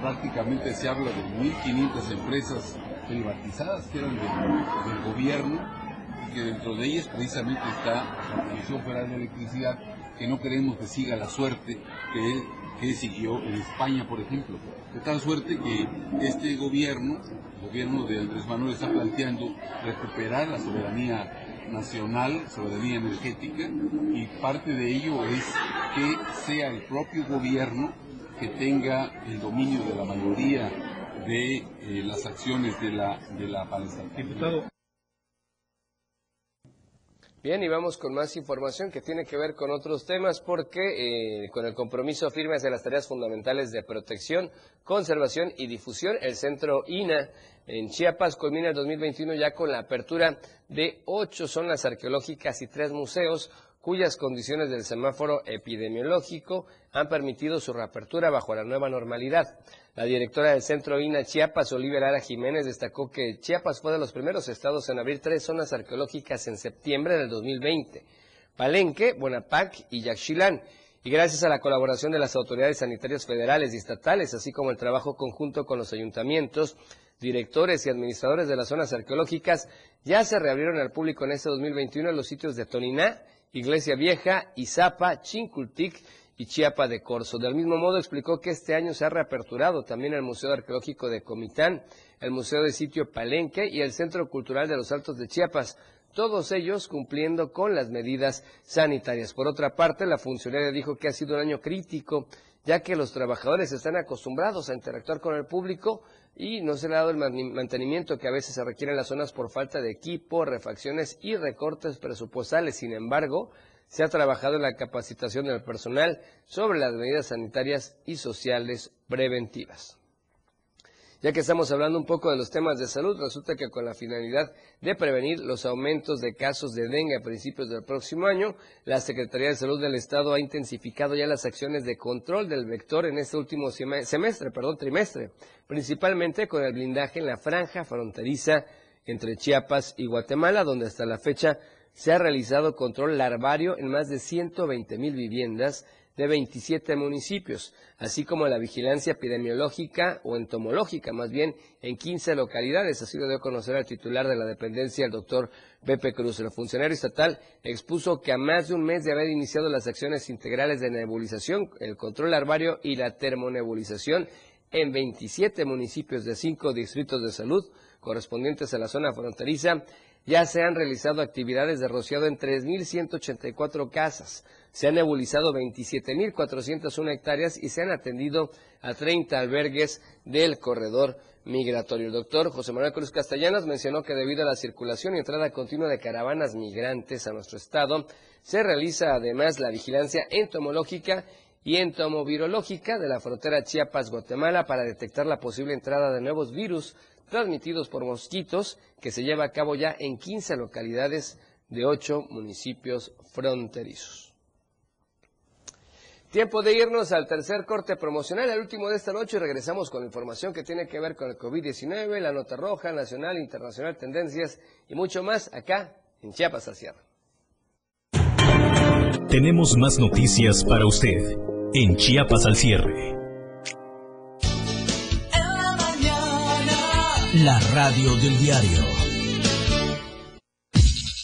Prácticamente se habla de 1.500 empresas privatizadas que eran del gobierno que dentro de ellas precisamente está la Comisión Federal de Electricidad, que no queremos que siga la suerte que, que siguió en España, por ejemplo. De tal suerte que este gobierno, el gobierno de Andrés Manuel, está planteando recuperar la soberanía nacional, soberanía energética, y parte de ello es que sea el propio gobierno que tenga el dominio de la mayoría de eh, las acciones de la, de la Diputado. Bien, y vamos con más información que tiene que ver con otros temas porque eh, con el compromiso firme hacia las tareas fundamentales de protección, conservación y difusión, el centro INA en Chiapas culmina el 2021 ya con la apertura de ocho zonas arqueológicas y tres museos cuyas condiciones del semáforo epidemiológico han permitido su reapertura bajo la nueva normalidad. La directora del Centro INA Chiapas, Olivia Lara Jiménez, destacó que Chiapas fue de los primeros estados en abrir tres zonas arqueológicas en septiembre del 2020, Palenque, Buenapac y Yaxchilán, y gracias a la colaboración de las autoridades sanitarias federales y estatales, así como el trabajo conjunto con los ayuntamientos, directores y administradores de las zonas arqueológicas, ya se reabrieron al público en este 2021 los sitios de Toniná, Iglesia Vieja, Izapa, Chincultic y Chiapa de Corzo. Del mismo modo explicó que este año se ha reaperturado también el Museo Arqueológico de Comitán, el Museo de Sitio Palenque y el Centro Cultural de los Altos de Chiapas, todos ellos cumpliendo con las medidas sanitarias. Por otra parte, la funcionaria dijo que ha sido un año crítico, ya que los trabajadores están acostumbrados a interactuar con el público y no se le ha dado el mantenimiento que a veces se requiere en las zonas por falta de equipo, refacciones y recortes presupuestales. Sin embargo, se ha trabajado en la capacitación del personal sobre las medidas sanitarias y sociales preventivas. Ya que estamos hablando un poco de los temas de salud, resulta que con la finalidad de prevenir los aumentos de casos de dengue a principios del próximo año, la Secretaría de Salud del Estado ha intensificado ya las acciones de control del vector en este último semestre, perdón, trimestre, principalmente con el blindaje en la franja fronteriza entre Chiapas y Guatemala, donde hasta la fecha se ha realizado control larvario en más de 120 mil viviendas de 27 municipios, así como la vigilancia epidemiológica o entomológica, más bien en 15 localidades. Así lo dio a conocer al titular de la dependencia, el doctor Pepe Cruz. El funcionario estatal expuso que a más de un mes de haber iniciado las acciones integrales de nebulización, el control larvario y la termonebulización en 27 municipios de 5 distritos de salud correspondientes a la zona fronteriza, ya se han realizado actividades de rociado en 3.184 casas, se han nebulizado 27.401 hectáreas y se han atendido a 30 albergues del corredor migratorio. El doctor José Manuel Cruz Castellanos mencionó que debido a la circulación y entrada continua de caravanas migrantes a nuestro estado, se realiza además la vigilancia entomológica y entomovirológica de la frontera Chiapas-Guatemala para detectar la posible entrada de nuevos virus transmitidos por mosquitos que se lleva a cabo ya en 15 localidades de 8 municipios fronterizos. Tiempo de irnos al tercer corte promocional, el último de esta noche, y regresamos con información que tiene que ver con el COVID-19, la nota roja, nacional, internacional, tendencias y mucho más acá en Chiapas al tenemos más noticias para usted en Chiapas al cierre. La radio del diario.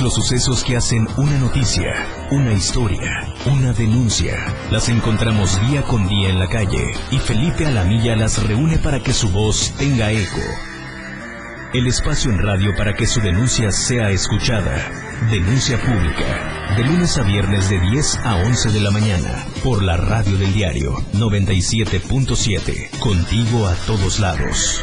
Los sucesos que hacen una noticia, una historia, una denuncia, las encontramos día con día en la calle y Felipe Alamilla las reúne para que su voz tenga eco. El espacio en radio para que su denuncia sea escuchada. Denuncia pública. De lunes a viernes de 10 a 11 de la mañana. Por la radio del diario 97.7. Contigo a todos lados.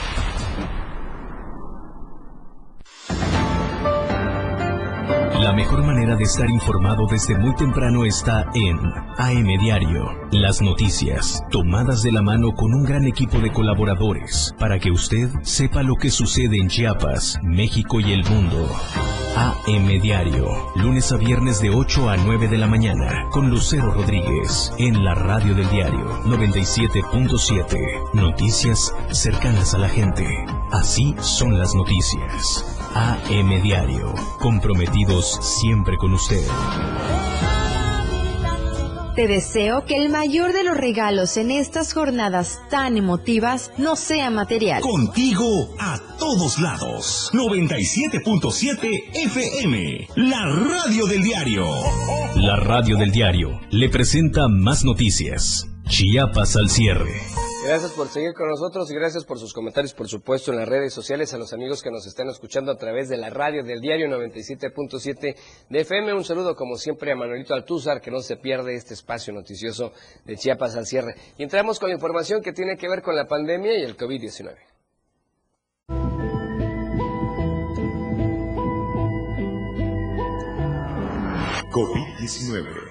La mejor manera de estar informado desde muy temprano está en AM Diario. Las noticias, tomadas de la mano con un gran equipo de colaboradores, para que usted sepa lo que sucede en Chiapas, México y el mundo. AM Diario, lunes a viernes de 8 a 9 de la mañana, con Lucero Rodríguez, en la radio del diario 97.7. Noticias cercanas a la gente. Así son las noticias. AM Diario, comprometidos siempre con usted. Te deseo que el mayor de los regalos en estas jornadas tan emotivas no sea material. Contigo a todos lados. 97.7 FM, la radio del diario. La radio del diario le presenta más noticias. Chiapas al cierre. Gracias por seguir con nosotros y gracias por sus comentarios, por supuesto, en las redes sociales, a los amigos que nos están escuchando a través de la radio del diario 97.7 de FM. Un saludo, como siempre, a Manuelito Altúzar, que no se pierde este espacio noticioso de Chiapas al cierre. Y entramos con la información que tiene que ver con la pandemia y el COVID-19. COVID-19.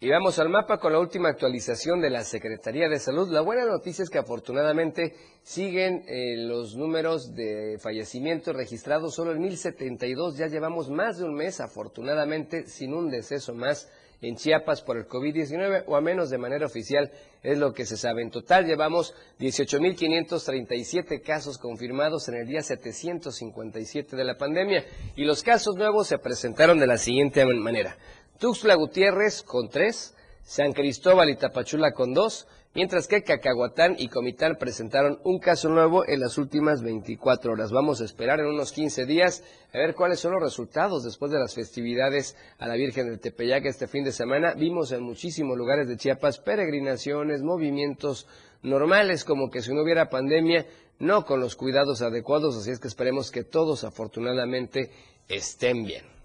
Y vamos al mapa con la última actualización de la Secretaría de Salud. La buena noticia es que afortunadamente siguen eh, los números de fallecimientos registrados solo en 1072. Ya llevamos más de un mes, afortunadamente, sin un deceso más en Chiapas por el COVID-19, o a menos de manera oficial, es lo que se sabe. En total llevamos 18.537 casos confirmados en el día 757 de la pandemia, y los casos nuevos se presentaron de la siguiente manera. Tuxtla Gutiérrez con tres, San Cristóbal y Tapachula con dos, mientras que Cacahuatán y Comitán presentaron un caso nuevo en las últimas 24 horas. Vamos a esperar en unos 15 días a ver cuáles son los resultados después de las festividades a la Virgen del Tepeyac este fin de semana. Vimos en muchísimos lugares de Chiapas peregrinaciones, movimientos normales como que si no hubiera pandemia, no con los cuidados adecuados, así es que esperemos que todos afortunadamente estén bien.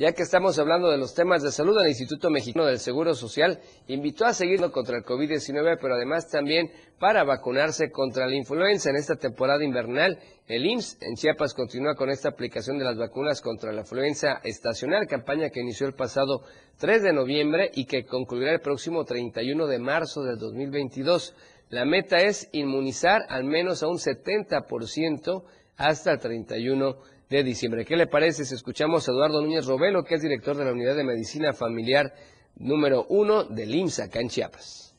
Ya que estamos hablando de los temas de salud, el Instituto Mexicano del Seguro Social invitó a seguirlo contra el COVID-19, pero además también para vacunarse contra la influenza en esta temporada invernal. El IMSS en Chiapas continúa con esta aplicación de las vacunas contra la influenza estacional, campaña que inició el pasado 3 de noviembre y que concluirá el próximo 31 de marzo del 2022. La meta es inmunizar al menos a un 70% hasta el 31 de diciembre. ¿Qué le parece si escuchamos a Eduardo Núñez Robelo, que es director de la Unidad de Medicina Familiar número uno del IMSS acá en Chiapas?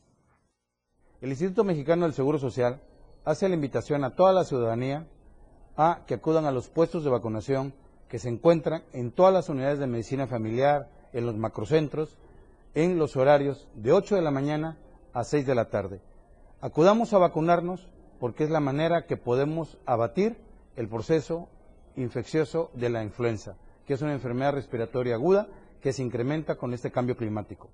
El Instituto Mexicano del Seguro Social hace la invitación a toda la ciudadanía a que acudan a los puestos de vacunación que se encuentran en todas las unidades de medicina familiar, en los macrocentros, en los horarios de 8 de la mañana a 6 de la tarde. Acudamos a vacunarnos porque es la manera que podemos abatir el proceso infeccioso de la influenza, que es una enfermedad respiratoria aguda que se incrementa con este cambio climático.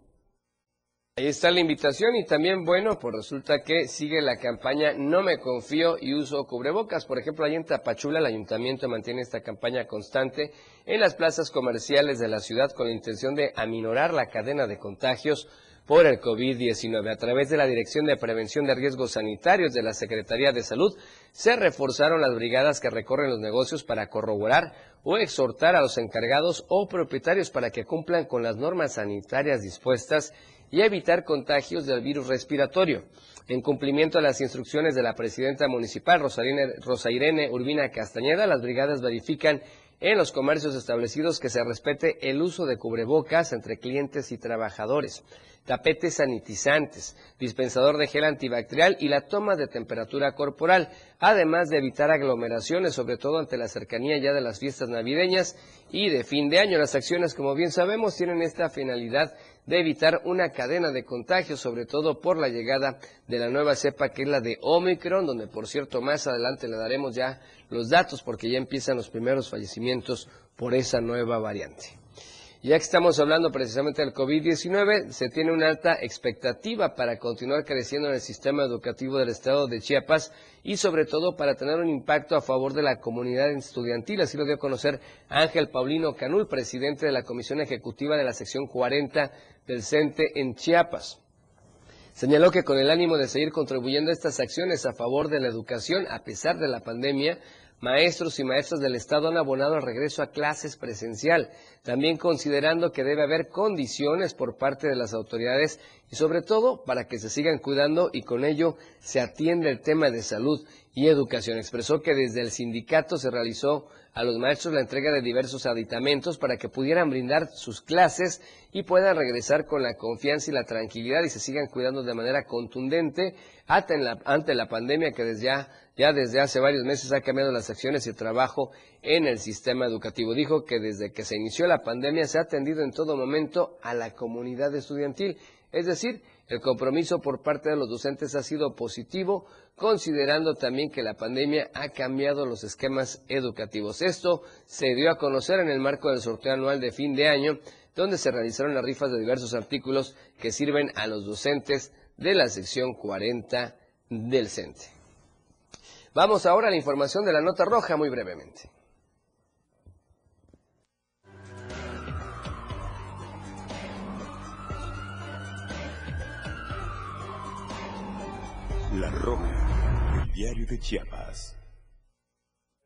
Ahí está la invitación y también, bueno, pues resulta que sigue la campaña No me confío y uso cubrebocas. Por ejemplo, ahí en Tapachula el ayuntamiento mantiene esta campaña constante en las plazas comerciales de la ciudad con la intención de aminorar la cadena de contagios por el COVID-19. A través de la Dirección de Prevención de Riesgos Sanitarios de la Secretaría de Salud, se reforzaron las brigadas que recorren los negocios para corroborar o exhortar a los encargados o propietarios para que cumplan con las normas sanitarias dispuestas y evitar contagios del virus respiratorio. En cumplimiento a las instrucciones de la presidenta municipal, Rosa Irene Urbina Castañeda, las brigadas verifican en los comercios establecidos que se respete el uso de cubrebocas entre clientes y trabajadores, tapetes sanitizantes, dispensador de gel antibacterial y la toma de temperatura corporal, además de evitar aglomeraciones, sobre todo ante la cercanía ya de las fiestas navideñas y de fin de año. Las acciones, como bien sabemos, tienen esta finalidad de evitar una cadena de contagios, sobre todo por la llegada de la nueva cepa que es la de Omicron, donde por cierto más adelante le daremos ya los datos porque ya empiezan los primeros fallecimientos por esa nueva variante. Ya que estamos hablando precisamente del COVID-19, se tiene una alta expectativa para continuar creciendo en el sistema educativo del estado de Chiapas y sobre todo para tener un impacto a favor de la comunidad estudiantil. Así lo dio a conocer Ángel Paulino Canul, presidente de la Comisión Ejecutiva de la sección 40 del CENTE en Chiapas. Señaló que con el ánimo de seguir contribuyendo a estas acciones a favor de la educación a pesar de la pandemia, maestros y maestras del Estado han abonado el regreso a clases presencial, también considerando que debe haber condiciones por parte de las autoridades y sobre todo para que se sigan cuidando y con ello se atiende el tema de salud y educación. Expresó que desde el sindicato se realizó a los maestros la entrega de diversos aditamentos para que pudieran brindar sus clases y puedan regresar con la confianza y la tranquilidad y se sigan cuidando de manera contundente ante la, ante la pandemia que desde ya, desde hace varios meses ha cambiado las acciones y el trabajo en el sistema educativo. Dijo que desde que se inició la pandemia se ha atendido en todo momento a la comunidad estudiantil, es decir, el compromiso por parte de los docentes ha sido positivo, considerando también que la pandemia ha cambiado los esquemas educativos. Esto se dio a conocer en el marco del sorteo anual de fin de año, donde se realizaron las rifas de diversos artículos que sirven a los docentes de la sección 40 del CENTE. Vamos ahora a la información de la nota roja muy brevemente. La Roja, el diario de Chiapas.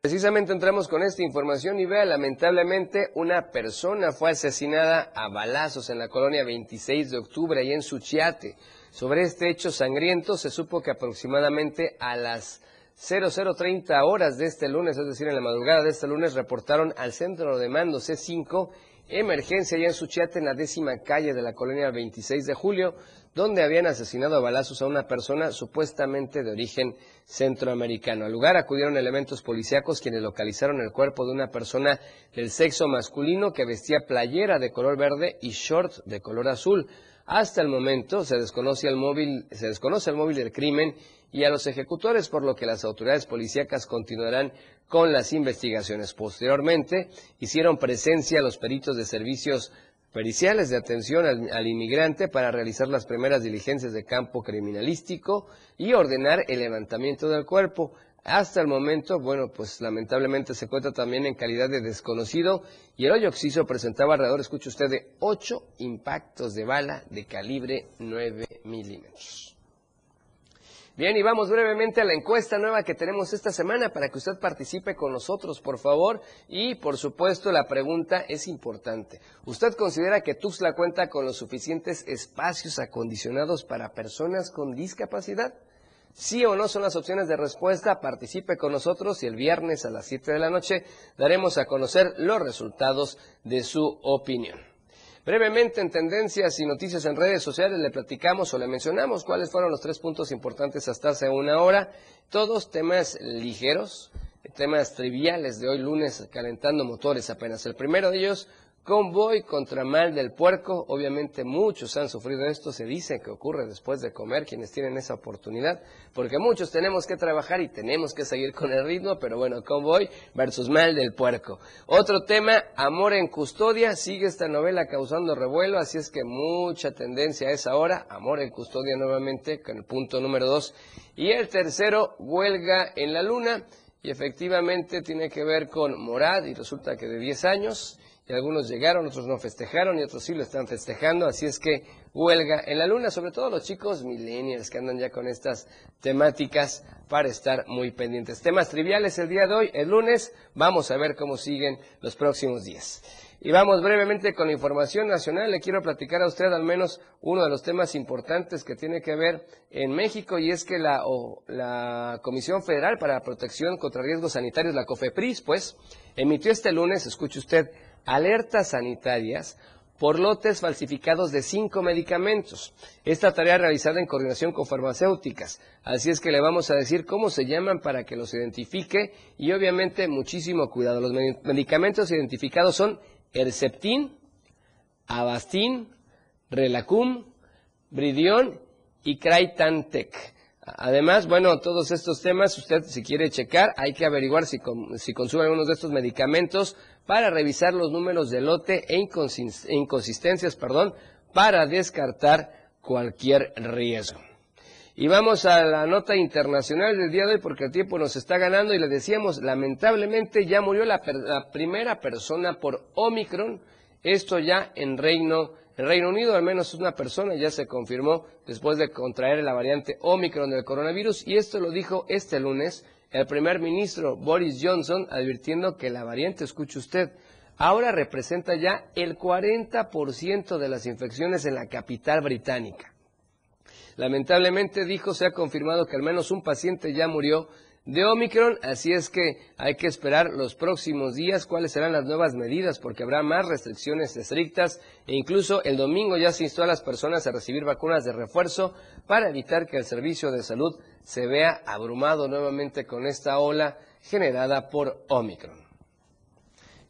Precisamente entramos con esta información y vea, lamentablemente una persona fue asesinada a balazos en la colonia 26 de octubre y en Suchiate. Sobre este hecho sangriento se supo que aproximadamente a las 0030 horas de este lunes, es decir, en la madrugada de este lunes, reportaron al centro de mando C5 emergencia allá en Suchiate, en la décima calle de la colonia 26 de julio, donde habían asesinado a balazos a una persona supuestamente de origen centroamericano. Al lugar acudieron elementos policíacos quienes localizaron el cuerpo de una persona del sexo masculino que vestía playera de color verde y short de color azul. Hasta el momento se desconoce el móvil, se desconoce el móvil del crimen y a los ejecutores, por lo que las autoridades policíacas continuarán con las investigaciones. Posteriormente, hicieron presencia los peritos de servicios periciales de atención al, inmigrante para realizar las primeras diligencias de campo criminalístico y ordenar el levantamiento del cuerpo. Hasta el momento, bueno, pues lamentablemente se cuenta también en calidad de desconocido y el hoyo oxiso presentaba alrededor, escuche usted, de ocho impactos de bala de calibre 9 milímetros. Bien, y vamos brevemente a la encuesta nueva que tenemos esta semana para que usted participe con nosotros, por favor. Y, por supuesto, la pregunta es importante. ¿Usted considera que Tuxtla cuenta con los suficientes espacios acondicionados para personas con discapacidad? Sí o no son las opciones de respuesta. Participe con nosotros y el viernes a las 7 de la noche daremos a conocer los resultados de su opinión. Brevemente en tendencias y noticias en redes sociales le platicamos o le mencionamos cuáles fueron los tres puntos importantes hasta hace una hora. Todos temas ligeros, temas triviales de hoy lunes calentando motores apenas. El primero de ellos, Convoy contra mal del puerco, obviamente muchos han sufrido esto, se dice que ocurre después de comer, quienes tienen esa oportunidad, porque muchos tenemos que trabajar y tenemos que seguir con el ritmo, pero bueno, convoy versus mal del puerco. Otro tema, amor en custodia, sigue esta novela causando revuelo, así es que mucha tendencia a esa hora, amor en custodia nuevamente, con el punto número dos. Y el tercero, huelga en la luna, y efectivamente tiene que ver con Morad, y resulta que de 10 años, y algunos llegaron, otros no festejaron y otros sí lo están festejando, así es que huelga en la luna, sobre todo los chicos millennials que andan ya con estas temáticas para estar muy pendientes. Temas triviales el día de hoy, el lunes, vamos a ver cómo siguen los próximos días. Y vamos brevemente con la información nacional. Le quiero platicar a usted al menos uno de los temas importantes que tiene que ver en México y es que la, la Comisión Federal para la Protección contra Riesgos Sanitarios, la COFEPRIS, pues, emitió este lunes, escuche usted, alertas sanitarias por lotes falsificados de cinco medicamentos. Esta tarea realizada en coordinación con farmacéuticas. Así es que le vamos a decir cómo se llaman para que los identifique y obviamente muchísimo cuidado. Los medicamentos identificados son Herceptin, Avastin, Relacum, Bridion y Kraitantec. Además, bueno, todos estos temas, usted si quiere checar, hay que averiguar si, consume algunos de estos medicamentos para revisar los números de lote e inconsistencias, perdón, para descartar cualquier riesgo. Y vamos a la nota internacional del día de hoy porque el tiempo nos está ganando y le decíamos, lamentablemente ya murió la, primera persona por Omicron, esto ya en Reino, en Reino Unido, al menos una persona ya se confirmó después de contraer la variante Omicron del coronavirus y esto lo dijo este lunes el primer ministro Boris Johnson advirtiendo que la variante, escuche usted, ahora representa ya el 40% de las infecciones en la capital británica. Lamentablemente, dijo, se ha confirmado que al menos un paciente ya murió de Omicron, así es que hay que esperar los próximos días cuáles serán las nuevas medidas, porque habrá más restricciones estrictas e incluso el domingo ya se instó a las personas a recibir vacunas de refuerzo para evitar que el servicio de salud se vea abrumado nuevamente con esta ola generada por Omicron.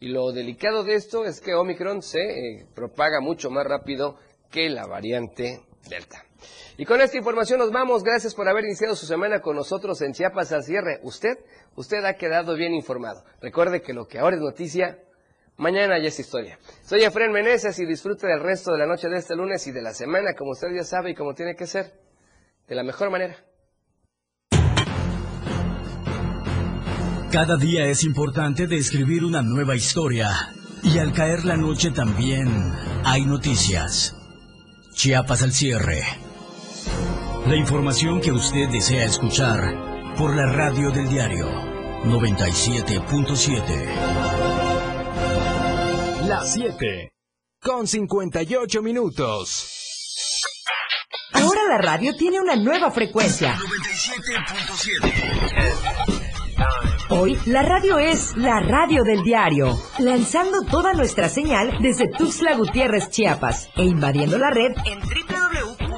Y lo delicado de esto es que Omicron se eh, propaga mucho más rápido que la variante Delta. Y con esta información nos vamos. Gracias por haber iniciado su semana con nosotros en Chiapas al cierre. Usted, usted ha quedado bien informado. Recuerde que lo que ahora es noticia, mañana ya es historia. Soy Efren Meneses y disfrute del resto de la noche de este lunes y de la semana, como usted ya sabe y como tiene que ser, de la mejor manera. Cada día es importante describir una nueva historia. Y al caer la noche también hay noticias. Chiapas al cierre. La información que usted desea escuchar por la radio del diario 97.7. Las 7 con 58 minutos. Ahora la radio tiene una nueva frecuencia. 97.7. Hoy la radio es la radio del diario, lanzando toda nuestra señal desde Tuxtla Gutiérrez, Chiapas, e invadiendo la red en